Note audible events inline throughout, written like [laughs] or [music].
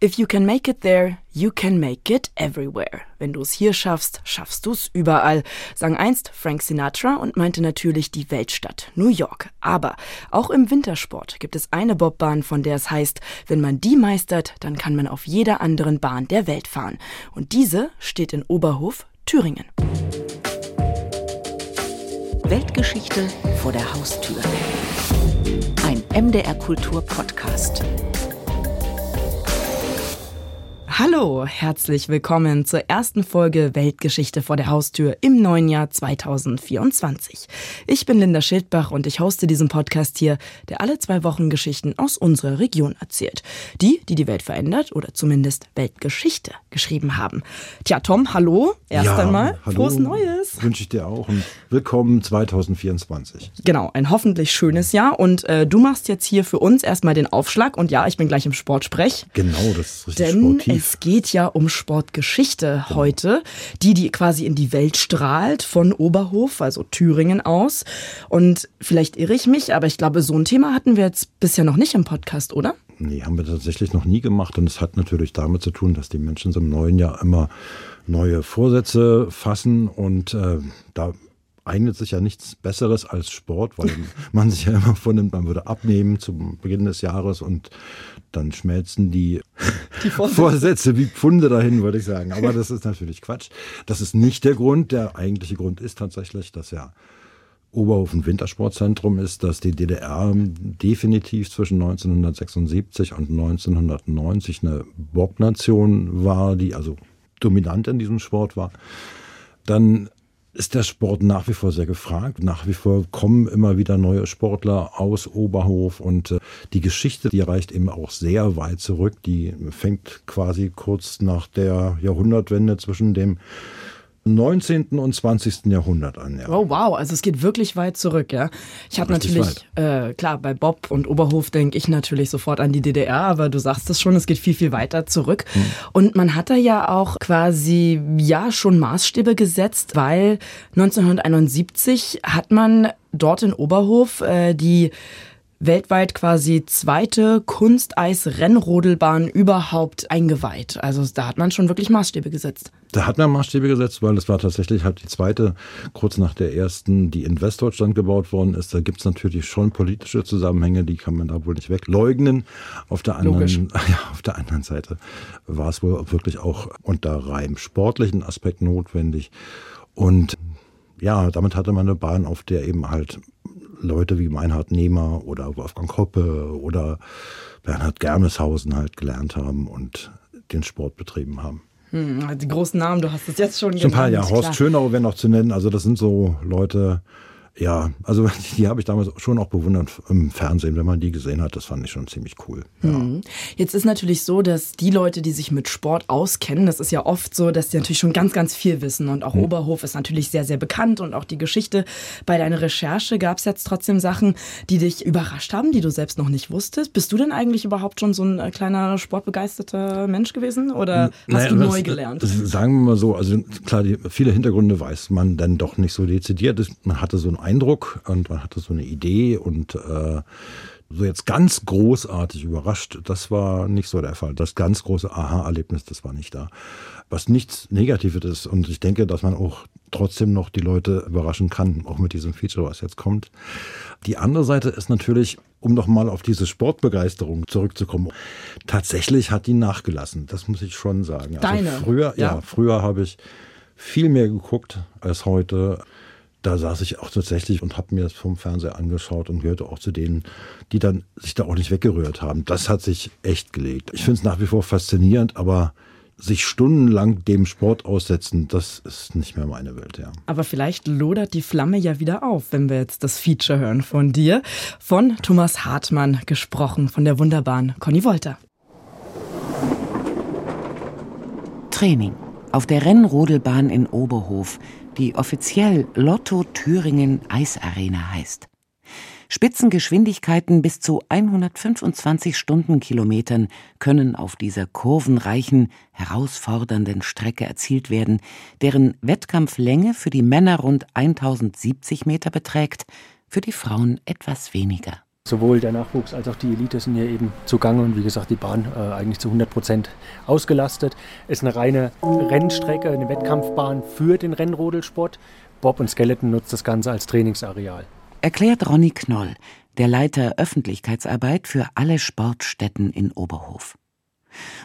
If you can make it there, you can make it everywhere. Wenn du es hier schaffst, schaffst du es überall, sang einst Frank Sinatra und meinte natürlich die Weltstadt New York. Aber auch im Wintersport gibt es eine Bobbahn, von der es heißt, wenn man die meistert, dann kann man auf jeder anderen Bahn der Welt fahren. Und diese steht in Oberhof, Thüringen. Weltgeschichte vor der Haustür. Ein MDR Kultur Podcast. Hallo, herzlich willkommen zur ersten Folge Weltgeschichte vor der Haustür im neuen Jahr 2024. Ich bin Linda Schildbach und ich hoste diesen Podcast hier, der alle zwei Wochen Geschichten aus unserer Region erzählt. Die, die die Welt verändert oder zumindest Weltgeschichte geschrieben haben. Tja, Tom, hallo, erst ja, einmal. Hallo, Frohes Neues. Wünsche ich dir auch und willkommen 2024. Genau, ein hoffentlich schönes Jahr und äh, du machst jetzt hier für uns erstmal den Aufschlag und ja, ich bin gleich im Sportsprech. Genau, das ist richtig sportiv. Es geht ja um Sportgeschichte Genau. heute, die, die quasi in die Welt strahlt, von Oberhof, also Thüringen aus. Und vielleicht irre ich mich, aber ich glaube, so ein Thema hatten wir jetzt bisher noch nicht im Podcast, oder? Nee, haben wir tatsächlich noch nie gemacht und es hat natürlich damit zu tun, dass die Menschen so im neuen Jahr immer neue Vorsätze fassen und äh, da eignet sich ja nichts Besseres als Sport, weil [laughs] man sich ja immer vornimmt, man würde abnehmen zum Beginn des Jahres und dann schmelzen die, [laughs] Die Vorsätze. Vorsätze wie Pfunde dahin, würde ich sagen. Aber das ist natürlich Quatsch. Das ist nicht der Grund. Der eigentliche Grund ist tatsächlich, dass ja Oberhof ein Wintersportzentrum ist, dass die DDR definitiv zwischen 1976 und 1990 eine Bob-Nation war, die also dominant in diesem Sport war. Dann ist der Sport nach wie vor sehr gefragt. Nach wie vor kommen immer wieder neue Sportler aus Oberhof und äh, die Geschichte, die reicht eben auch sehr weit zurück. Die fängt quasi kurz nach der Jahrhundertwende zwischen dem 19. und 20. Jahrhundert an. Ja. Oh wow, also es geht wirklich weit zurück, ja. Ich habe natürlich, äh, klar, bei Bob und Oberhof denke ich natürlich sofort an die DDR, aber du sagst es schon, es geht viel, viel weiter zurück. Und man hat da ja auch quasi, ja, schon Maßstäbe gesetzt, weil 1971 hat man dort in Oberhof äh, die weltweit quasi zweite Kunsteis-Rennrodelbahn überhaupt eingeweiht. Also da hat man schon wirklich Maßstäbe gesetzt. Da hat man Maßstäbe gesetzt, weil das war tatsächlich halt die zweite, kurz nach der ersten, die in Westdeutschland gebaut worden ist. Da gibt's natürlich schon politische Zusammenhänge, die kann man da wohl nicht wegleugnen. Auf der anderen, Logisch. [laughs] ja, auf der anderen Seite war es wohl wirklich auch unter rein sportlichen Aspekt notwendig. Und ja, damit hatte man eine Bahn, auf der eben halt Leute wie Meinhard Nehmer oder Wolfgang Hoppe oder Bernhard Germeshausen halt gelernt haben und den Sport betrieben haben. Hm, die großen Namen, du hast es jetzt schon Schon ein paar, ja. Horst klar. Schönau wäre noch zu nennen. Also das sind so Leute, ja, also [laughs] die habe ich damals schon auch bewundert im Fernsehen, wenn man die gesehen hat. Das fand ich schon ziemlich cool. Ja. Mhm. Jetzt ist natürlich so, dass die Leute, die sich mit Sport auskennen, das ist ja oft so, dass die natürlich schon ganz, ganz viel wissen. Und auch Hm. Oberhof ist natürlich sehr, sehr bekannt und auch die Geschichte. Bei deiner Recherche gab es jetzt trotzdem Sachen, die dich überrascht haben, die du selbst noch nicht wusstest. Bist du denn eigentlich überhaupt schon so ein äh, kleiner sportbegeisterter Mensch gewesen oder hast Naja, du das- neu gelernt? das- Sagen wir mal so, also klar, die, viele Hintergründe weiß man dann doch nicht so dezidiert. Das- Man hatte so einen Eindruck und man hatte so eine Idee und äh, so jetzt ganz großartig überrascht, das war nicht so der Fall. Das ganz große Aha-Erlebnis, das war nicht da. Was nichts Negatives ist und ich denke, dass man auch trotzdem noch die Leute überraschen kann, auch mit diesem Feature, was jetzt kommt. Die andere Seite ist natürlich, um noch mal auf diese Sportbegeisterung zurückzukommen. Tatsächlich hat die nachgelassen. Das muss ich schon sagen. Also Deine? Früher, ja, Ja. früher habe ich viel mehr geguckt als heute. Da saß ich auch tatsächlich und habe mir das vom Fernseher angeschaut und gehörte auch zu denen, die dann sich da auch nicht weggerührt haben. Das hat sich echt gelegt. Ich finde es nach wie vor faszinierend, aber sich stundenlang dem Sport aussetzen, das ist nicht mehr meine Welt, ja. Aber vielleicht lodert die Flamme ja wieder auf, wenn wir jetzt das Feature hören von dir. Von Thomas Hartmann gesprochen, von der wunderbaren Conny Wolter. Training auf der Rennrodelbahn in Oberhof, die offiziell Lotto Thüringen Eisarena heißt. Spitzengeschwindigkeiten bis zu 125 Stundenkilometern können auf dieser kurvenreichen, herausfordernden Strecke erzielt werden, deren Wettkampflänge für die Männer rund 1070 Meter beträgt, für die Frauen etwas weniger. Sowohl der Nachwuchs als auch die Elite sind hier eben zugange und wie gesagt die Bahn äh, eigentlich zu 100 Prozent ausgelastet. Es ist eine reine Rennstrecke, eine Wettkampfbahn für den Rennrodelsport. Bob und Skeleton nutzt das Ganze als Trainingsareal. Erklärt Ronny Knoll, der Leiter Öffentlichkeitsarbeit für alle Sportstätten in Oberhof.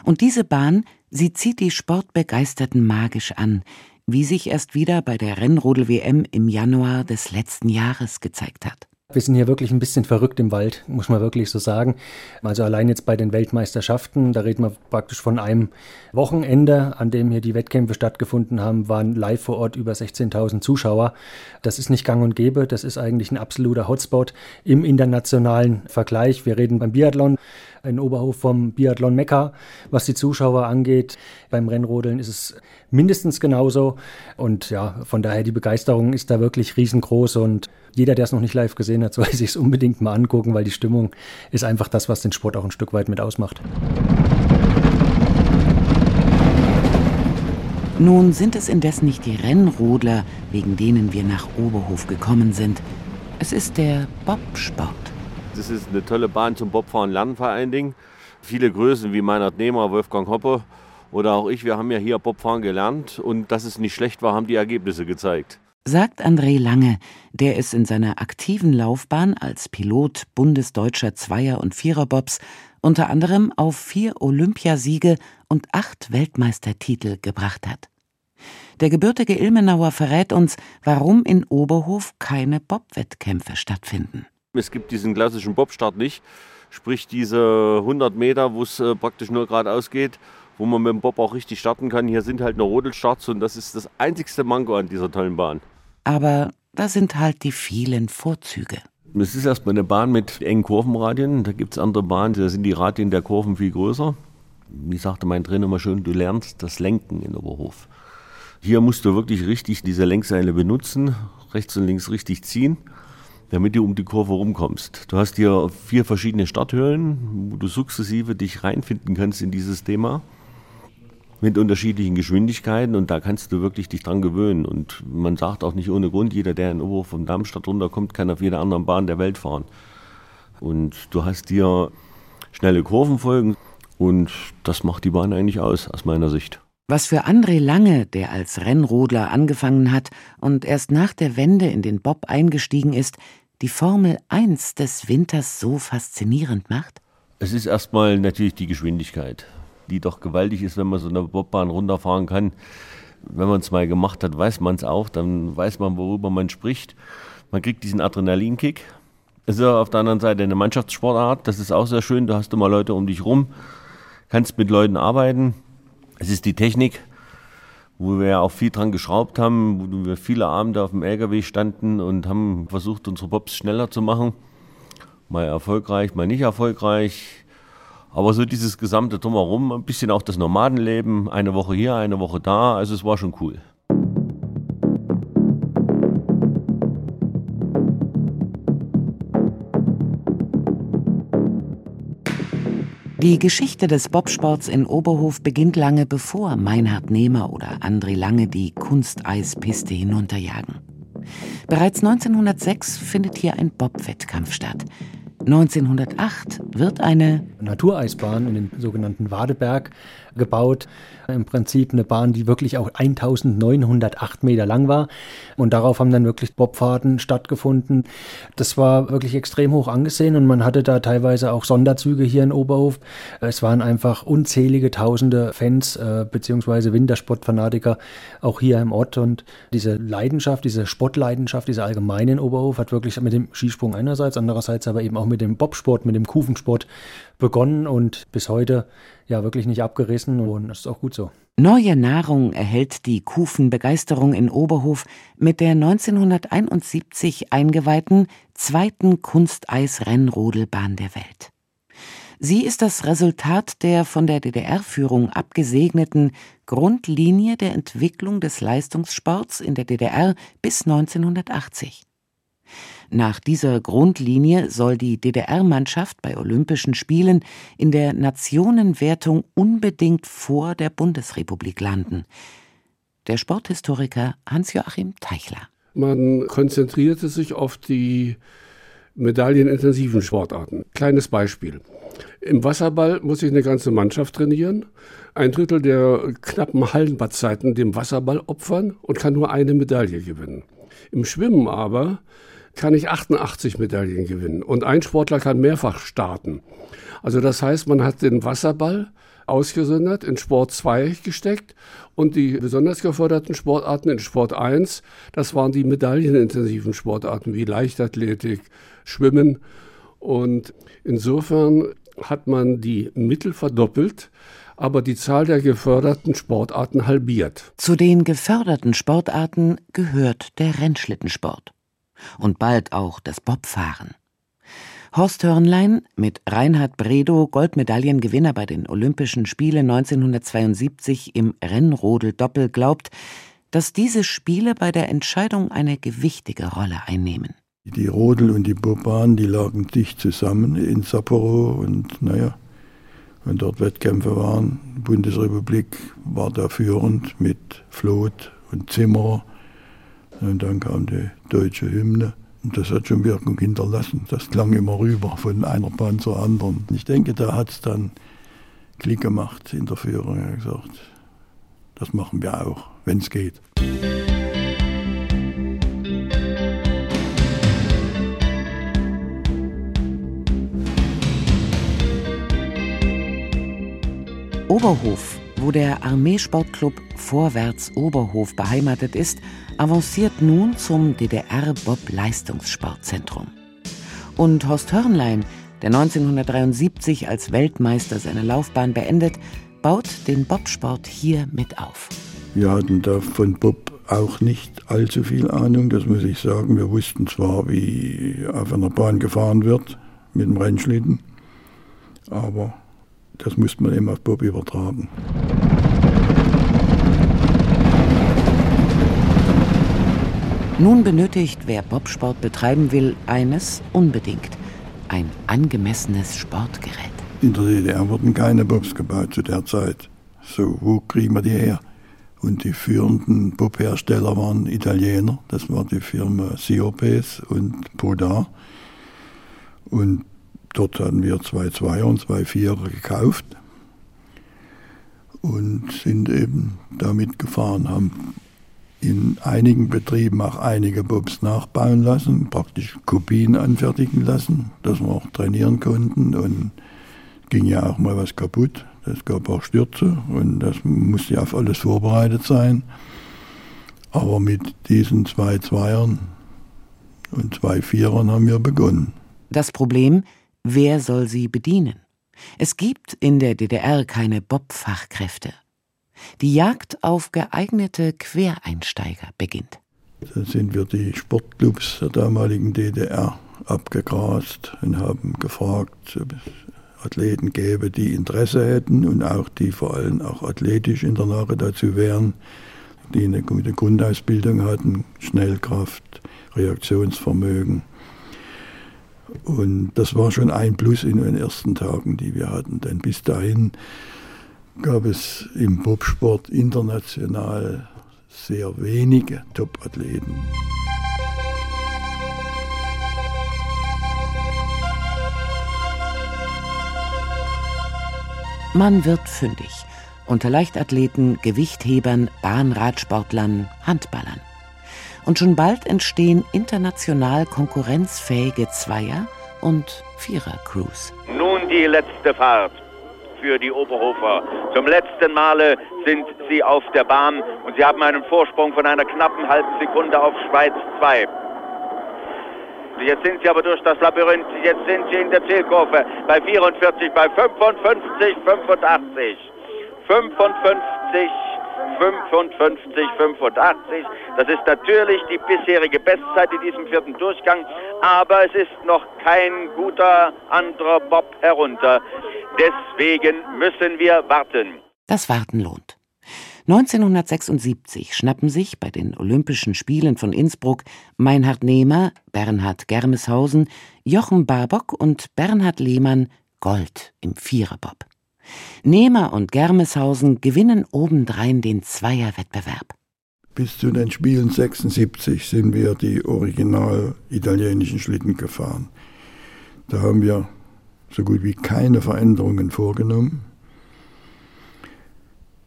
Und diese Bahn, sie zieht die Sportbegeisterten magisch an, wie sich erst wieder bei der Rennrodel-WM im Januar des letzten Jahres gezeigt hat. Wir sind hier wirklich ein bisschen verrückt im Wald, muss man wirklich so sagen. Also allein jetzt bei den Weltmeisterschaften, da reden wir praktisch von einem Wochenende, an dem hier die Wettkämpfe stattgefunden haben, waren live vor Ort über 16.000 Zuschauer. Das ist nicht gang und gäbe, das ist eigentlich ein absoluter Hotspot im internationalen Vergleich. Wir reden beim Biathlon in Oberhof vom Biathlon Mekka, was die Zuschauer angeht. Beim Rennrodeln ist es mindestens genauso. Und ja, von daher die Begeisterung ist da wirklich riesengroß und jeder, der es noch nicht live gesehen hat, [laughs] soll sich es unbedingt mal angucken, weil die Stimmung ist einfach das, was den Sport auch ein Stück weit mit ausmacht. Nun sind es indes nicht die Rennrodler, wegen denen wir nach Oberhof gekommen sind. Es ist der Bobsport. Das ist eine tolle Bahn zum Bobfahren lernen vor allen Dingen. Viele Größen wie Meinhard Nehmer, Wolfgang Hoppe oder auch ich, wir haben ja hier Bobfahren gelernt und dass es nicht schlecht war, haben die Ergebnisse gezeigt. Sagt André Lange, der es in seiner aktiven Laufbahn als Pilot bundesdeutscher Zweier- und Viererbobs unter anderem auf vier Olympiasiege und acht Weltmeistertitel gebracht hat. Der gebürtige Ilmenauer verrät uns, warum in Oberhof keine Bobwettkämpfe stattfinden. Es gibt diesen klassischen Bobstart nicht, sprich diese 100 Meter, wo es äh, praktisch nur geradeaus geht, wo man mit dem Bob auch richtig starten kann. Hier sind halt nur Rodelstarts und das ist das einzigste Manko an dieser tollen Bahn. Aber da sind halt die vielen Vorzüge. Es ist erstmal eine Bahn mit engen Kurvenradien. Da gibt es andere Bahnen, da sind die Radien der Kurven viel größer. Wie sagte mein Trainer immer schön, du lernst das Lenken in Oberhof. Hier musst du wirklich richtig diese Lenkseile benutzen, rechts und links richtig ziehen damit du um die Kurve rumkommst. Du hast hier vier verschiedene Starthöhlen, wo du sukzessive dich reinfinden kannst in dieses Thema mit unterschiedlichen Geschwindigkeiten und da kannst du wirklich dich dran gewöhnen. Und man sagt auch nicht ohne Grund, jeder, der in Oberhof vom Darmstadt runterkommt, kann auf jeder anderen Bahn der Welt fahren. Und du hast hier schnelle Kurvenfolgen und das macht die Bahn eigentlich aus, aus meiner Sicht. Was für André Lange, der als Rennrodler angefangen hat und erst nach der Wende in den Bob eingestiegen ist, die Formel 1 des Winters so faszinierend macht? Es ist erstmal natürlich die Geschwindigkeit, die doch gewaltig ist, wenn man so eine Bobbahn runterfahren kann. Wenn man es mal gemacht hat, weiß man es auch, dann weiß man, worüber man spricht. Man kriegt diesen Adrenalinkick. Ist auf der anderen Seite eine Mannschaftssportart, das ist auch sehr schön. Da hast du mal Leute um dich rum, kannst mit Leuten arbeiten. Es ist die Technik, wo wir ja auch viel dran geschraubt haben, wo wir viele Abende auf dem LKW standen und haben versucht, unsere Bobs schneller zu machen. Mal erfolgreich, mal nicht erfolgreich. Aber so dieses gesamte Drumherum, ein bisschen auch das Nomadenleben, eine Woche hier, eine Woche da, also es war schon cool. Die Geschichte des Bobsports in Oberhof beginnt lange bevor Meinhard Nehmer oder André Lange die Kunsteispiste hinunterjagen. Bereits 1906 findet hier ein Bobwettkampf statt. 1908 wird eine Natureisbahn in den sogenannten Wadeberg gebaut. Im Prinzip eine Bahn, die wirklich auch 1908 Meter lang war. Und darauf haben dann wirklich Bobfahrten stattgefunden. Das war wirklich extrem hoch angesehen und man hatte da teilweise auch Sonderzüge hier in Oberhof. Es waren einfach unzählige tausende Fans äh, beziehungsweise Wintersportfanatiker auch hier im Ort. Und diese Leidenschaft, diese Sportleidenschaft, diese allgemeine in Oberhof hat wirklich mit dem Skisprung einerseits, andererseits aber eben auch mit dem Bobsport, mit dem Kufensport begonnen und bis heute ja wirklich nicht abgerissen und das ist auch gut so. Neue Nahrung erhält die Kufenbegeisterung in Oberhof mit der 1971 eingeweihten zweiten Kunsteisrennrodelbahn der Welt. Sie ist das Resultat der von der DDR-Führung abgesegneten Grundlinie der Entwicklung des Leistungssports in der DDR bis 1980. Nach dieser Grundlinie soll die DDR-Mannschaft bei Olympischen Spielen in der Nationenwertung unbedingt vor der Bundesrepublik landen. Der Sporthistoriker Hans-Joachim Teichler. Man konzentrierte sich auf die medaillenintensiven Sportarten. Kleines Beispiel. Im Wasserball muss ich eine ganze Mannschaft trainieren, ein Drittel der knappen Hallenbadzeiten dem Wasserball opfern und kann nur eine Medaille gewinnen. Im Schwimmen aber kann ich 88 Medaillen gewinnen und ein Sportler kann mehrfach starten. Also das heißt, man hat den Wasserball ausgesondert, in Sport 2 gesteckt und die besonders geförderten Sportarten in Sport 1, das waren die medaillenintensiven Sportarten wie Leichtathletik, Schwimmen und insofern hat man die Mittel verdoppelt, aber die Zahl der geförderten Sportarten halbiert. Zu den geförderten Sportarten gehört der Rennschlittensport und bald auch das Bobfahren. Horst Hörnlein, mit Reinhard Bredow Goldmedaillengewinner bei den Olympischen Spielen 1972 im Rennrodel-Doppel, glaubt, dass diese Spiele bei der Entscheidung eine gewichtige Rolle einnehmen. Die Rodel und die Bobbahn, die lagen dicht zusammen in Sapporo und naja, wenn dort Wettkämpfe waren, die Bundesrepublik war da führend mit Floth und Zimmer und dann kam die deutsche Hymne. Und das hat schon Wirkung hinterlassen. Das klang immer rüber von einer Bahn zur anderen. Ich denke, da hat es dann Klick gemacht in der Führung. Er hat gesagt, das machen wir auch, wenn es geht. Oberhof, wo der Armeesportclub Vorwärts Oberhof beheimatet ist, avanciert nun zum DDR-Bob-Leistungssportzentrum. Und Horst Hörnlein, der 1973 als Weltmeister seine Laufbahn beendet, baut den Bobsport hier mit auf. Wir hatten da von Bob auch nicht allzu viel Ahnung, das muss ich sagen. Wir wussten zwar, wie auf einer Bahn gefahren wird mit dem Rennschlitten, aber das musste man eben auf Bob übertragen. Nun benötigt, wer Bobsport betreiben will, eines unbedingt: ein angemessenes Sportgerät. In der DDR wurden keine Bobs gebaut zu der Zeit. So, wo kriegen wir die her? Und die führenden Bobhersteller waren Italiener. Das war die Firma Siopes und Poda. Und Dort hatten wir zwei Zweier und zwei Vierer gekauft und sind eben damit gefahren, haben in einigen Betrieben auch einige Bobs nachbauen lassen, praktisch Kopien anfertigen lassen, dass wir auch trainieren konnten und ging ja auch mal was kaputt. Es gab auch Stürze und das musste ja auf alles vorbereitet sein. Aber mit diesen zwei Zweiern und zwei Vierern haben wir begonnen. Das Problem, Wer soll sie bedienen? Es gibt in der DDR keine Bob-Fachkräfte. Die Jagd auf geeignete Quereinsteiger beginnt. Dann sind wir die Sportclubs der damaligen DDR abgegrast und haben gefragt, ob es Athleten gäbe, die Interesse hätten und auch die vor allem auch athletisch in der Lage dazu wären, die eine gute Grundausbildung hatten, Schnellkraft, Reaktionsvermögen und das war schon ein Plus in den ersten Tagen, die wir hatten. Denn bis dahin gab es im Bobsport international sehr wenige Top-Athleten. Man wird fündig unter Leichtathleten, Gewichthebern, Bahnradsportlern, Handballern und schon bald entstehen international konkurrenzfähige Zweier- und Vierer-Crews. Nun die letzte Fahrt für die Oberhofer. Zum letzten Male sind sie auf der Bahn und sie haben einen Vorsprung von einer knappen halben Sekunde auf Schweiz 2. Jetzt sind sie aber durch das Labyrinth, jetzt sind sie in der Zielkurve bei 44, bei 55, 85. 55, 55, 85. Das ist natürlich die bisherige Bestzeit in diesem vierten Durchgang, aber es ist noch kein guter anderer Bob herunter. Deswegen müssen wir warten. Das Warten lohnt. 1976 schnappen sich bei den Olympischen Spielen von Innsbruck Meinhard Nehmer, Bernhard Germeshausen, Jochen Barbock und Bernhard Lehmann Gold im Viererbob. Nehmer und Germeshausen gewinnen obendrein den Zweierwettbewerb. Bis zu den Spielen 76 sind wir die original italienischen Schlitten gefahren. Da haben wir so gut wie keine Veränderungen vorgenommen.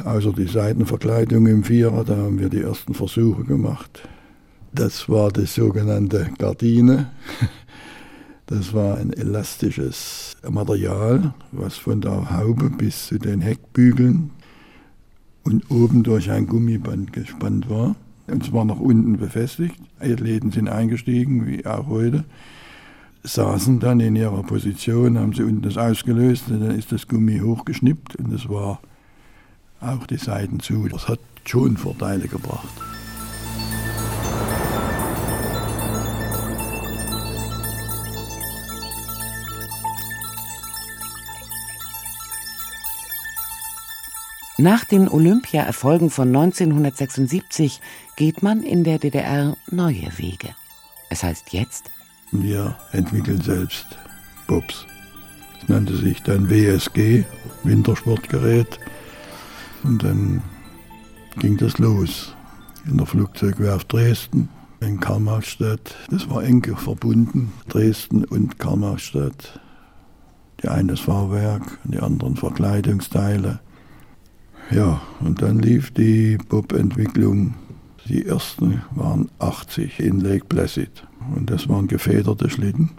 Außer die Seitenverkleidung im Vierer, da haben wir die ersten Versuche gemacht. Das war die sogenannte Gardine. Das war ein elastisches Material, was von der Haube bis zu den Heckbügeln und oben durch ein Gummiband gespannt war. Und zwar nach unten befestigt. Athleten sind eingestiegen, wie auch heute, saßen dann in ihrer Position, haben sie unten das ausgelöst und dann ist das Gummi hochgeschnippt und es war auch die Seiten zu. Das hat schon Vorteile gebracht. Nach den Olympiaerfolgen von 1976 geht man in der DDR neue Wege. Es heißt jetzt, wir entwickeln selbst Bobs. Es nannte sich dann WSG, Wintersportgerät. Und dann ging das los in der Flugzeugwerft Dresden, in Karl-Marx-Stadt. Das war eng verbunden, Dresden und Karl-Marx-Stadt. Die eine das Fahrwerk, die anderen Verkleidungsteile. Ja, und dann lief die Bob-Entwicklung. Die ersten waren 80 in Lake Placid. Und das waren gefederte Schlitten.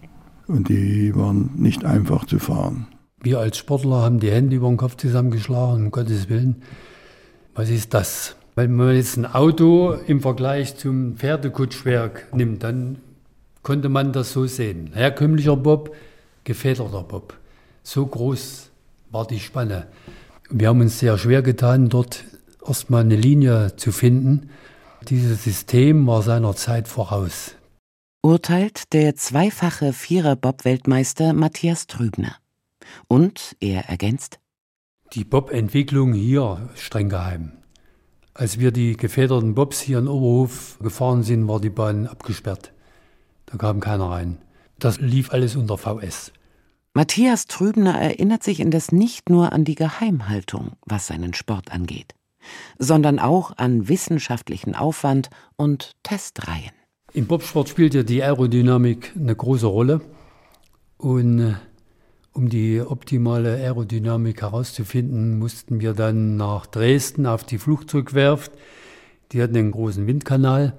Und die waren nicht einfach zu fahren. Wir als Sportler haben die Hände über den Kopf zusammengeschlagen, um Gottes Willen. Was ist das? Wenn man jetzt ein Auto im Vergleich zum Pferdekutschwerk nimmt, dann konnte man das so sehen. Herkömmlicher Bob, gefederter Bob. So groß war die Spanne. Wir haben uns sehr schwer getan, dort erstmal eine Linie zu finden. Dieses System war seiner Zeit voraus. Urteilt der zweifache Vierer-Bob-Weltmeister Matthias Trübner. Und er ergänzt: Die Bob-Entwicklung hier streng geheim. Als wir die gefederten Bobs hier in Oberhof gefahren sind, war die Bahn abgesperrt. Da kam keiner rein. Das lief alles unter VS. Matthias Trübner erinnert sich indes nicht nur an die Geheimhaltung, was seinen Sport angeht, sondern auch an wissenschaftlichen Aufwand und Testreihen. Im Bobsport spielt ja die Aerodynamik eine große Rolle. Und äh, um die optimale Aerodynamik herauszufinden, mussten wir dann nach Dresden auf die Flugzeugwerft. Die hatten einen großen Windkanal.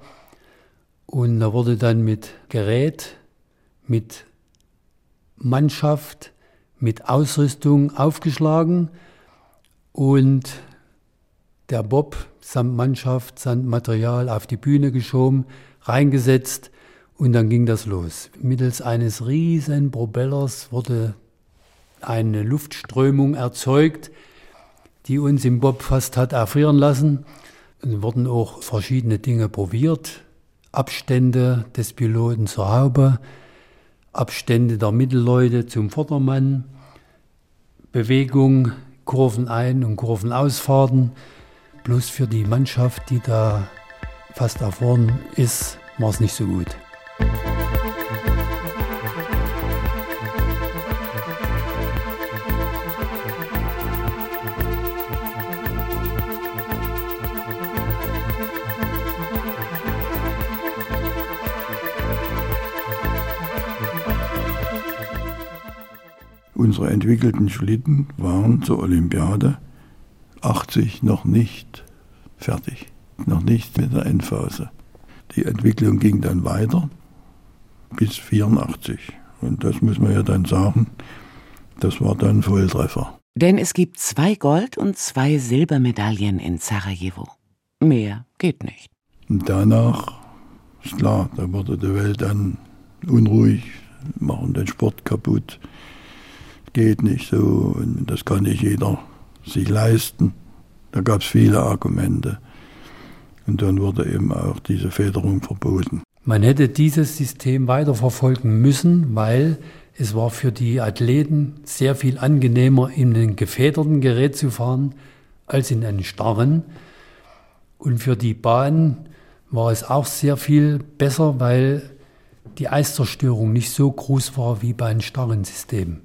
Und da wurde dann mit Gerät, mit Mannschaft mit Ausrüstung aufgeschlagen und der Bob samt Mannschaft, samt Material auf die Bühne geschoben, reingesetzt und dann ging das los. Mittels eines riesen Propellers wurde eine Luftströmung erzeugt, die uns im Bob fast hat erfrieren lassen. Es wurden auch verschiedene Dinge probiert. Abstände des Piloten zur Haube, Abstände der Mittelleute zum Vordermann, Bewegung, Kurven ein- und Kurven ausfahrten. Bloß für die Mannschaft, die da fast erfahren ist, war es nicht so gut. Unsere entwickelten Schlitten waren zur Olympiade 80 noch nicht fertig, noch nicht mit der Endphase. Die Entwicklung ging dann weiter bis 84. Und das muss man ja dann sagen, das war dann Volltreffer. Denn es gibt zwei Gold- und zwei Silbermedaillen in Sarajevo. Mehr geht nicht. Und danach, ist klar, da wurde die Welt dann unruhig, machen den Sport kaputt geht nicht so und das kann nicht jeder sich leisten. Da gab es viele Argumente. Und dann wurde eben auch diese Federung verboten. Man hätte dieses System weiterverfolgen müssen, weil es war für die Athleten sehr viel angenehmer, in einem gefederten Gerät zu fahren, als in einem starren. Und für die Bahn war es auch sehr viel besser, weil die Eiszerstörung nicht so groß war wie bei einem starren System.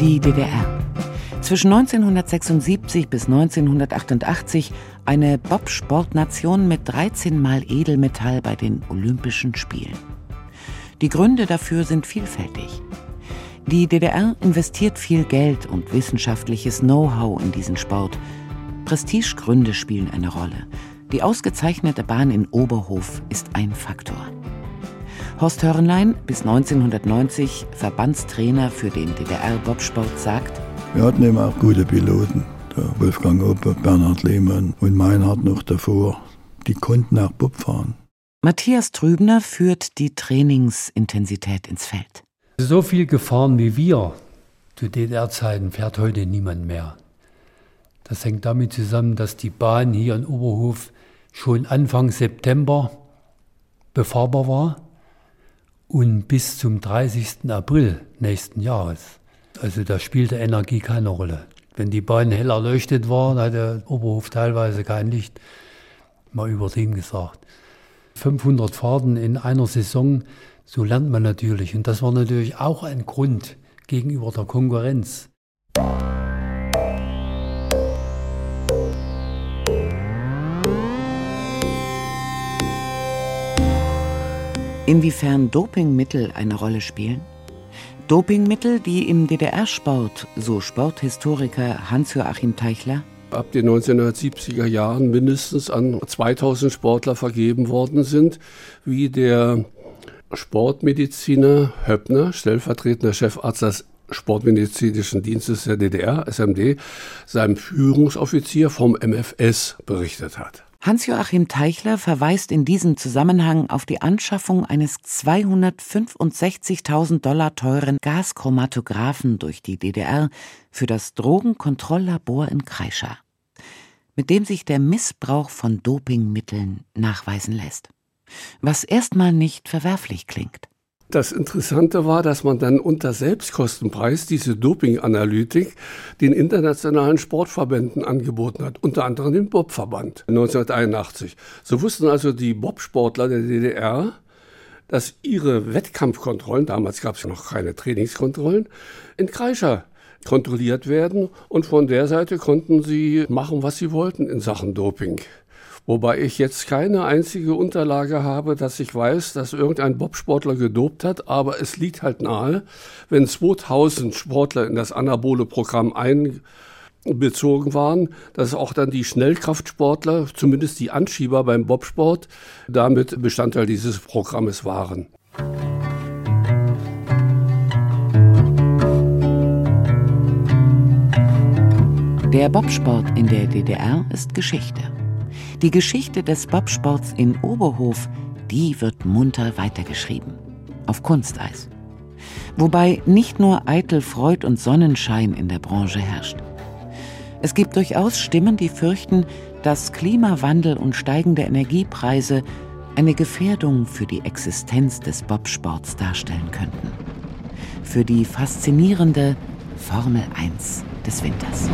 Die DDR. Zwischen 1976 bis 1988 eine Bobsportnation mit 13 Mal Edelmetall bei den Olympischen Spielen. Die Gründe dafür sind vielfältig. Die DDR investiert viel Geld und wissenschaftliches Know-how in diesen Sport. Prestigegründe spielen eine Rolle. Die ausgezeichnete Bahn in Oberhof ist ein Faktor. Horst Hörnlein, bis 1990 Verbandstrainer für den DDR-Bobsport, sagt, wir hatten eben auch gute Piloten. Der Wolfgang Oppe, Bernhard Lehmann und Meinhard noch davor. Die konnten auch Bob fahren. Matthias Trübner führt die Trainingsintensität ins Feld. So viel gefahren wie wir zu DDR-Zeiten fährt heute niemand mehr. Das hängt damit zusammen, dass die Bahn hier in Oberhof schon Anfang September befahrbar war und bis zum 30. April nächsten Jahres. Also da spielte Energie keine Rolle. Wenn die Bahn hell erleuchtet war, dann hatte Oberhof teilweise kein Licht, mal übertrieben gesagt. 500 Fahrten in einer Saison, so lernt man natürlich. Und das war natürlich auch ein Grund gegenüber der Konkurrenz. Inwiefern Dopingmittel eine Rolle spielen? Dopingmittel, die im DDR-Sport, so Sporthistoriker Hans-Joachim Teichler, ab den 1970er Jahren mindestens an 2000 Sportler vergeben worden sind, wie der Sportmediziner Höppner, stellvertretender Chefarzt des Sportmedizinischen Dienstes der DDR, SMD, seinem Führungsoffizier vom MFS berichtet hat. Hans-Joachim Teichler verweist in diesem Zusammenhang auf die Anschaffung eines 265.000 Dollar teuren Gaschromatographen durch die DDR für das Drogenkontrolllabor in Kreischa, mit dem sich der Missbrauch von Dopingmitteln nachweisen lässt. Was erstmal nicht verwerflich klingt. Das Interessante war, dass man dann unter Selbstkostenpreis diese Dopinganalytik den internationalen Sportverbänden angeboten hat, unter anderem dem Bobverband 1981. So wussten also die Bobsportler der DDR, dass ihre Wettkampfkontrollen, damals gab es noch keine Trainingskontrollen, in Kreischer kontrolliert werden und von der Seite konnten sie machen, was sie wollten in Sachen Doping. Wobei ich jetzt keine einzige Unterlage habe, dass ich weiß, dass irgendein Bobsportler gedopt hat, aber es liegt halt nahe, wenn 2000 Sportler in das anabole Programm einbezogen waren, dass auch dann die Schnellkraftsportler, zumindest die Anschieber beim Bobsport, damit Bestandteil dieses Programmes waren. Der Bobsport in der DDR ist Geschichte. Die Geschichte des Bobsports in Oberhof, die wird munter weitergeschrieben. Auf Kunsteis. Wobei nicht nur eitel Freud und Sonnenschein in der Branche herrscht. Es gibt durchaus Stimmen, die fürchten, dass Klimawandel und steigende Energiepreise eine Gefährdung für die Existenz des Bobsports darstellen könnten. Für die faszinierende Formel 1 des Winters.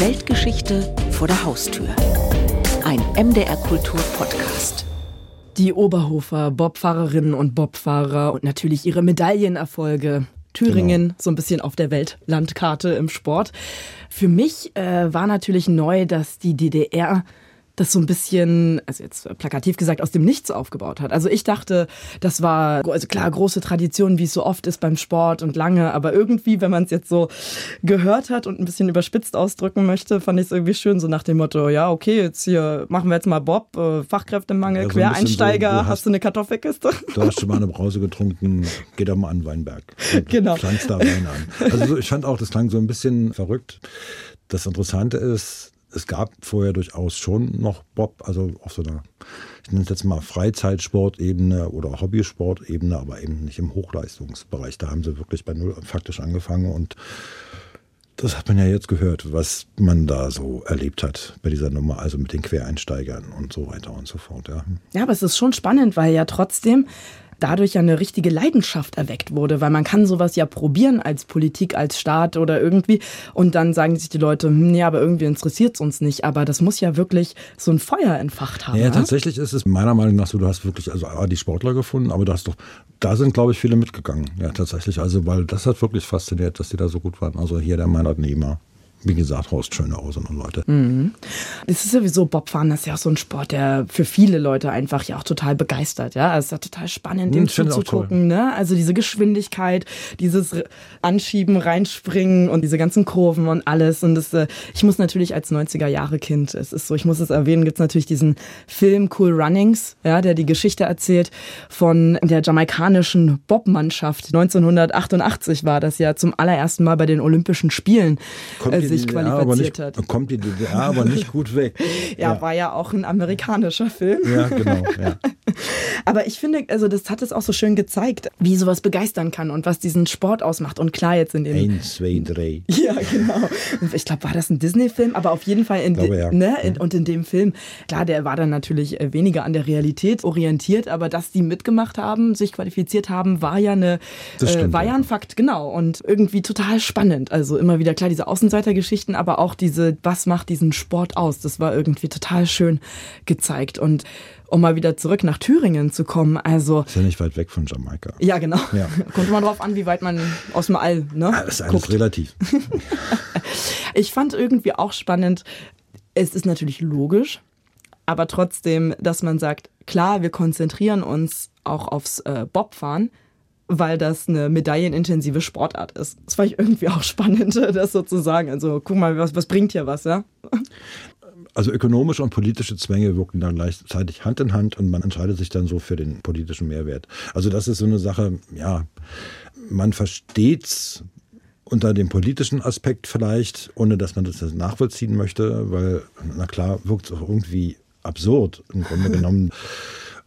Weltgeschichte vor der Haustür. Ein MDR Kultur Podcast. Die Oberhofer Bobfahrerinnen und Bobfahrer und natürlich ihre Medaillenerfolge. Thüringen genau. so ein bisschen auf der Weltlandkarte im Sport. Für mich äh, war natürlich neu, dass die DDR das so ein bisschen, also jetzt plakativ gesagt, aus dem Nichts aufgebaut hat. Also ich dachte, das war, also klar, große Tradition, wie es so oft ist beim Sport und lange, aber irgendwie, wenn man es jetzt so gehört hat und ein bisschen überspitzt ausdrücken möchte, fand ich es irgendwie schön, so nach dem Motto, ja, okay, jetzt hier machen wir jetzt mal Bob, äh, Fachkräftemangel, ja, so Quereinsteiger, so, du hast, hast, du eine Kartoffelkiste? Du hast schon mal eine Brause getrunken, geh doch mal an Weinberg. [laughs] genau. Da Wein an. Also ich fand auch, das klang so ein bisschen verrückt. Das Interessante ist, es gab vorher durchaus schon noch Bob, also auf so einer, ich nenne es jetzt mal Freizeitsportebene oder Hobbysportebene, aber eben nicht im Hochleistungsbereich. Da haben sie wirklich bei Null faktisch angefangen und das hat man ja jetzt gehört, was man da so erlebt hat bei dieser Nummer, also mit den Quereinsteigern und so weiter und so fort. Ja, ja aber es ist schon spannend, weil ja trotzdem dadurch ja eine richtige Leidenschaft erweckt wurde, weil man kann sowas ja probieren als Politik, als Staat oder irgendwie und dann sagen sich die Leute, hm, ja, aber irgendwie interessiert es uns nicht, aber das muss ja wirklich so ein Feuer entfacht haben. Ja, ja, tatsächlich ist es meiner Meinung nach so, du hast wirklich also die Sportler gefunden, aber du hast doch, da sind glaube ich viele mitgegangen, ja tatsächlich, also weil das hat wirklich fasziniert, dass die da so gut waren. Also hier der Meinert Nehmer wie gesagt, Horst Schönhausen und Leute. Mhm. Es ist sowieso Bobfahren, das ist ja auch so ein Sport, der für viele Leute einfach ja auch total begeistert. Ja, es ist ja total spannend, dem zuzugucken. Ne? Also diese Geschwindigkeit, dieses Anschieben, Reinspringen und diese ganzen Kurven und alles. Und das, äh, ich muss natürlich als 90er Jahre Kind, es ist so, ich muss es erwähnen, gibt es natürlich diesen Film Cool Runnings, ja, der die Geschichte erzählt von der jamaikanischen Bobmannschaft. 1988 war das ja zum allerersten Mal bei den Olympischen Spielen. Kommt äh, sich DDR qualifiziert nicht, hat. [laughs] Kommt die DDR aber nicht gut weg. ja, ja, war ja auch ein amerikanischer Film. Ja, genau. Ja. [laughs] aber ich finde, also das hat es auch so schön gezeigt, wie sowas begeistern kann und was diesen Sport ausmacht. Und klar, jetzt in dem. Eins, zwei, drei. Ja, genau. Ich glaube, war das ein Disney-Film, aber auf jeden Fall in, glaube, ja. ne, in, und in dem Film, klar, der war dann natürlich äh, weniger an der Realität orientiert, aber dass die mitgemacht haben, sich qualifiziert haben, war ja eine, äh, war ja ein Fakt, genau. Und irgendwie total spannend. Also immer wieder klar, diese Außenseiter Geschichten, aber auch diese, was macht diesen Sport aus? Das war irgendwie total schön gezeigt. Und um mal wieder zurück nach Thüringen zu kommen, also. Ist ja nicht weit weg von Jamaika. Ja, genau. Ja. [laughs] Kommt immer drauf an, wie weit man aus dem All, ne? Das ist alles guckt. relativ. [laughs] ich fand irgendwie auch spannend, es ist natürlich logisch, aber trotzdem, dass man sagt, klar, wir konzentrieren uns auch aufs äh, Bobfahren, weil das eine medaillenintensive Sportart ist. Das fand ich irgendwie auch spannend, [laughs] das sozusagen. Also guck mal, was, was bringt hier was, ja? Also ökonomische und politische Zwänge wirken dann gleichzeitig Hand in Hand und man entscheidet sich dann so für den politischen Mehrwert. Also das ist so eine Sache, ja, man versteht's unter dem politischen Aspekt vielleicht, ohne dass man das nachvollziehen möchte, weil, na klar, wirkt es auch irgendwie absurd im Grunde [laughs] genommen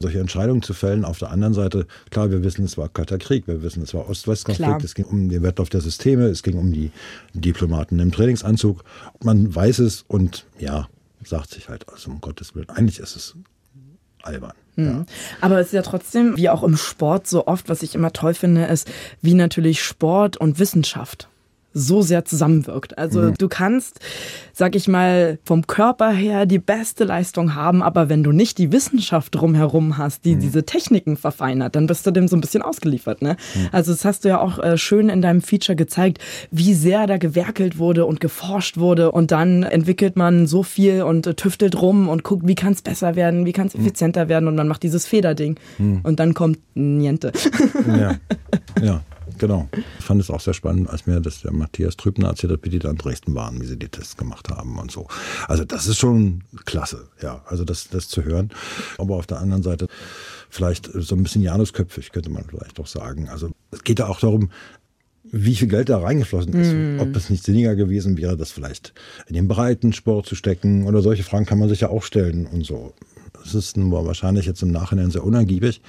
solche Entscheidungen zu fällen. Auf der anderen Seite, klar, wir wissen, es war Kalter Krieg, wir wissen, es war Ost-West-Konflikt, es ging um den Wettlauf der Systeme, es ging um die Diplomaten im Trainingsanzug. Man weiß es und ja, sagt sich halt, also um Gottes Willen, eigentlich ist es albern. Hm. Ja. Aber es ist ja trotzdem, wie auch im Sport so oft, was ich immer toll finde, ist, wie natürlich Sport und Wissenschaft so sehr zusammenwirkt. Also mhm. du kannst, sag ich mal, vom Körper her die beste Leistung haben, aber wenn du nicht die Wissenschaft drumherum hast, die mhm. diese Techniken verfeinert, dann bist du dem so ein bisschen ausgeliefert. Ne? Mhm. Also das hast du ja auch äh, schön in deinem Feature gezeigt, wie sehr da gewerkelt wurde und geforscht wurde und dann entwickelt man so viel und äh, tüftelt rum und guckt, wie kann es besser werden, wie kann es mhm. effizienter werden und man macht dieses Federding mhm. und dann kommt Niente. Ja, ja. Genau. Ich fand es auch sehr spannend, als mir das der Matthias Trübner erzählt hat, wie die da in Dresden waren, wie sie die Tests gemacht haben und so. Also das ist schon klasse, ja, also das, das zu hören. Aber auf der anderen Seite vielleicht so ein bisschen Janusköpfig, könnte man vielleicht auch sagen. Also es geht ja auch darum, wie viel Geld da reingeflossen ist. Mm. Ob es nicht sinniger gewesen wäre, das vielleicht in den Breitensport zu stecken oder solche Fragen kann man sich ja auch stellen und so. Es ist nur wahrscheinlich jetzt im Nachhinein sehr unergiebig,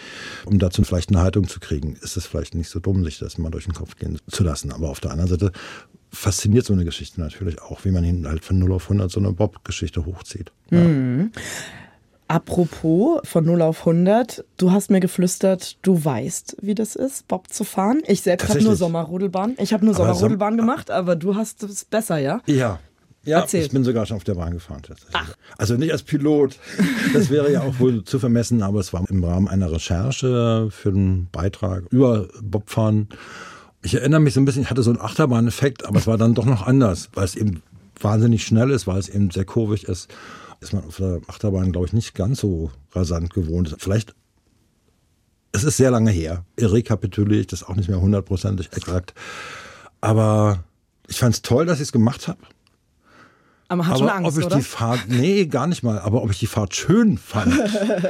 um dazu vielleicht eine Haltung zu kriegen. Ist es vielleicht nicht so dumm, sich das mal durch den Kopf gehen zu lassen. Aber auf der anderen Seite fasziniert so eine Geschichte natürlich auch, wie man hin halt von 0 auf 100 so eine Bob-Geschichte hochzieht. Ja. Mhm. Apropos von 0 auf 100, du hast mir geflüstert, du weißt, wie das ist, Bob zu fahren. Ich selbst habe nur Sommerrodelbahn. Ich habe nur Sommerrodelbahn gemacht, aber du hast es besser, ja? Ja, ja, Erzähl. ich bin sogar schon auf der Bahn gefahren. Ach. Also nicht als Pilot. Das wäre ja auch wohl zu vermessen, aber es war im Rahmen einer Recherche für einen Beitrag über Bobfahren. Ich erinnere mich so ein bisschen, ich hatte so einen Achterbahn-Effekt, aber es war dann doch noch anders, weil es eben wahnsinnig schnell ist, weil es eben sehr kurvig ist. Ist man auf der Achterbahn, glaube ich, nicht ganz so rasant gewohnt. Vielleicht, es ist sehr lange her. Rekapituliere ich das auch nicht mehr hundertprozentig exakt. Aber ich fand es toll, dass ich es gemacht habe. Aber man hat aber schon Angst, ob ich oder? die Fahrt, nee, gar nicht mal, aber ob ich die Fahrt schön fand,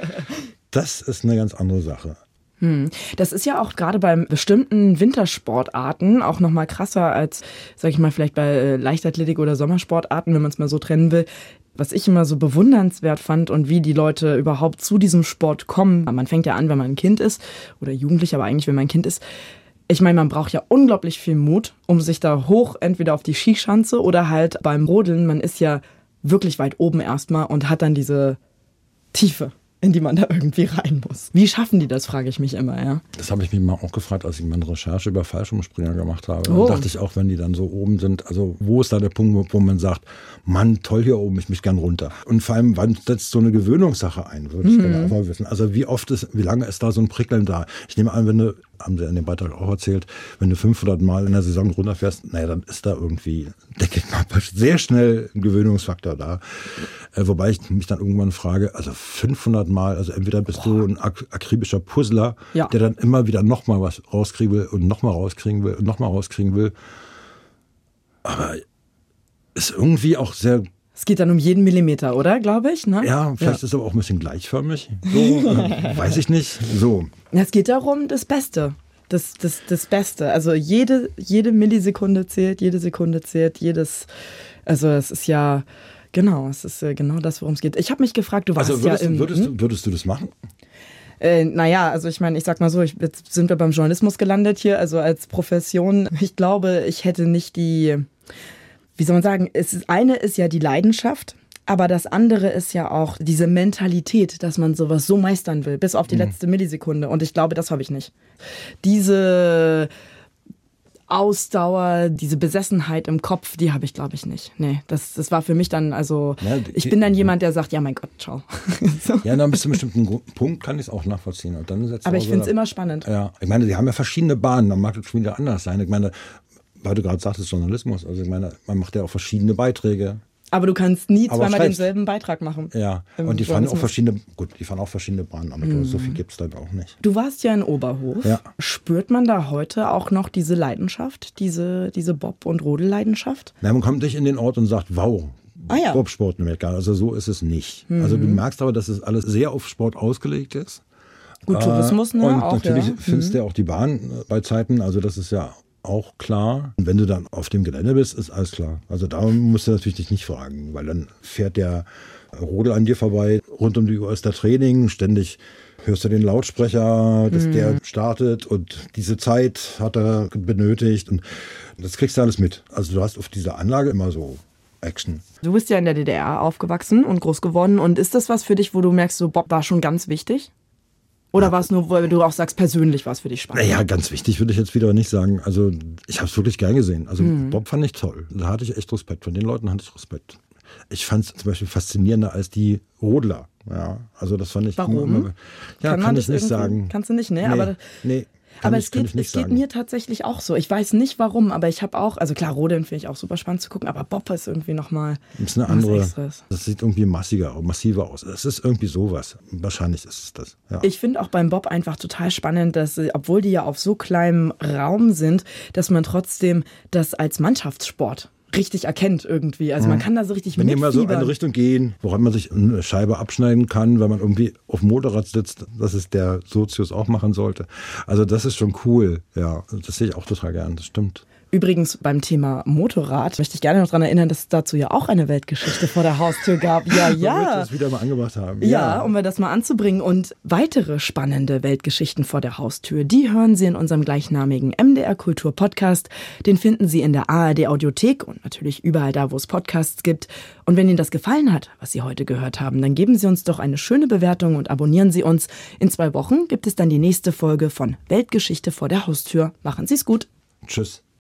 [laughs] das ist eine ganz andere Sache. Hm. Das ist ja auch gerade bei bestimmten Wintersportarten auch noch mal krasser als, sag ich mal, vielleicht bei äh, Leichtathletik oder Sommersportarten, wenn man es mal so trennen will. Was ich immer so bewundernswert fand und wie die Leute überhaupt zu diesem Sport kommen. Man fängt ja an, wenn man ein Kind ist oder Jugendlich, aber eigentlich, wenn man ein Kind ist, ich meine, man braucht ja unglaublich viel Mut, um sich da hoch entweder auf die Skischanze oder halt beim Rodeln. Man ist ja wirklich weit oben erstmal und hat dann diese Tiefe in die man da irgendwie rein muss. Wie schaffen die das, frage ich mich immer, ja. Das habe ich mich mal auch gefragt, als ich meine Recherche über Fallschirmspringer gemacht habe. Oh. Da dachte ich auch, wenn die dann so oben sind, also wo ist da der Punkt, wo- man sagt, Mann, toll hier oben, ich mich gern runter. Und vor allem, wann setzt so eine Gewöhnungssache ein, würde ich gerne auch mal wissen. Also wie oft ist, wie lange ist da so ein Prickeln da? Ich nehme an, wenn du, haben sie in dem Beitrag auch erzählt, wenn du 500 Mal in der Saison runterfährst, naja, dann ist da irgendwie, denke ich mal, [laughs] sehr schnell ein Gewöhnungsfaktor da. Äh, wobei ich mich dann irgendwann frage, also 500 Mal, also entweder bist du ein ak akribischer Puzzler, Ja. der dann immer wieder nochmal was rauskriegen will und nochmal rauskriegen will und nochmal rauskriegen will. Aber ist irgendwie auch sehr, Es geht dann um jeden Millimeter, oder? Glaube ich, ne? ja, vielleicht ist es aber auch ein bisschen gleichförmig. So, äh, weiß ich nicht. So. Ja, Es geht darum, das Beste. Das, das, das Beste. Also jede, jede Millisekunde zählt, jede Sekunde zählt, jedes. Also es ist ja, genau, es ist äh, genau das, worum es geht. Ich habe mich gefragt, du warst Also würdest, ja im. würdest, hm? du, würdest du das machen? Äh, naja, also ich meine, ich sag mal so, ich, jetzt sind wir beim Journalismus gelandet hier, also als Profession. Ich glaube, ich hätte nicht die, wie soll man sagen, es ist, eine ist ja die Leidenschaft, aber das andere ist ja auch diese Mentalität, dass man sowas so meistern will, bis auf die letzte Millisekunde. Und ich glaube, das habe ich nicht. Diese Ausdauer, diese Besessenheit im Kopf, die habe ich, glaube ich, nicht. Nee, das, das war für mich dann, also, Ja, die- ich bin dann jemand, der sagt, ja, mein Gott, ciao. [laughs] so. Ja, dann bis zu einem bestimmten Punkt kann ich es auch nachvollziehen. Und dann setzt Aber ich finde es immer spannend. Ja, ich meine, die haben ja verschiedene Bahnen, dann mag das schon wieder anders sein. Ich meine, weil du gerade sagtest, Journalismus, also ich meine, man macht ja auch verschiedene Beiträge. Aber du kannst nie Aber zweimal schreibst. denselben Beitrag machen. Ja, und die fahren auch verschiedene, gut, die fahren auch verschiedene Bahnen, aber Mhm. so viel gibt es dann auch nicht. Du warst ja in Oberhof. Ja. Spürt man da heute auch noch diese Leidenschaft, diese, diese Bob- und Rodelleidenschaft? Na, man kommt nicht in den Ort und sagt, wow, Ah ja. Bobsport in Amerika. Also so ist es nicht. Also du merkst aber, dass es alles sehr auf Sport ausgelegt ist. Gut, Tourismus, ne? Und auch, natürlich ja. Mhm. findest du ja auch die Bahn äh, bei Zeiten, also das ist ja auch klar. Und wenn du dann auf dem Gelände bist, ist alles klar. Also da musst du natürlich dich nicht fragen, weil dann fährt der Rodel an dir vorbei, rund um die Uhr ist der Training, ständig hörst du den Lautsprecher, dass Mhm. der startet und diese Zeit hat er benötigt und das kriegst du alles mit. Also du hast auf dieser Anlage immer so Action. Du bist ja in der DDR aufgewachsen und groß geworden. Und ist das was für dich, wo du merkst, so Bob war schon ganz wichtig? Oder war es nur, weil du auch sagst, persönlich war es für dich spannend? Naja, ganz wichtig würde ich jetzt wieder nicht sagen. Also ich habe es wirklich gern gesehen. Also Bob fand ich toll. Da hatte ich echt Respekt. Von den Leuten hatte ich Respekt. Ich fand es zum Beispiel faszinierender als die Rodler. Ja, also das fand ich Warum? Immer, ja, kann, man ich nicht sagen. Kannst du nicht, ne? Nee, Aber, nee, kann aber ich, es geht, es geht mir tatsächlich auch so. Ich weiß nicht warum, aber ich habe auch, also klar, Rodeln finde ich auch super spannend zu gucken, aber Bob ist irgendwie nochmal. Das ist eine andere. Extras. Das sieht irgendwie massiger, massiver aus. Es ist irgendwie sowas. Wahrscheinlich ist es das. Ja. Ich finde auch beim Bob einfach total spannend, dass, obwohl die ja auf so kleinem Raum sind, dass man trotzdem das als Mannschaftssport richtig erkennt irgendwie. Also man kann da so richtig Wenn die mal so in mitfiebern. eine Richtung gehen, woran man sich eine Scheibe abschneiden kann, wenn man irgendwie auf dem Motorrad sitzt, dass es der Sozius auch machen sollte. Also das ist schon cool. Ja, das sehe ich auch total gern. Das stimmt. Übrigens beim Thema Motorrad möchte ich gerne noch daran erinnern, dass es dazu ja auch eine Weltgeschichte vor der Haustür gab. Ja, [laughs] wir ja. das wieder mal angebracht haben. Ja, um wir das mal anzubringen. Und weitere spannende Weltgeschichten vor der Haustür, die hören Sie in unserem gleichnamigen MDR Kultur Podcast. Den finden Sie in der ARD Audiothek und natürlich überall da, wo es Podcasts gibt. Und wenn Ihnen das gefallen hat, was Sie heute gehört haben, dann geben Sie uns doch eine schöne Bewertung und abonnieren Sie uns. In zwei Wochen gibt es dann die nächste Folge von Weltgeschichte vor der Haustür. Machen Sie es gut. Tschüss.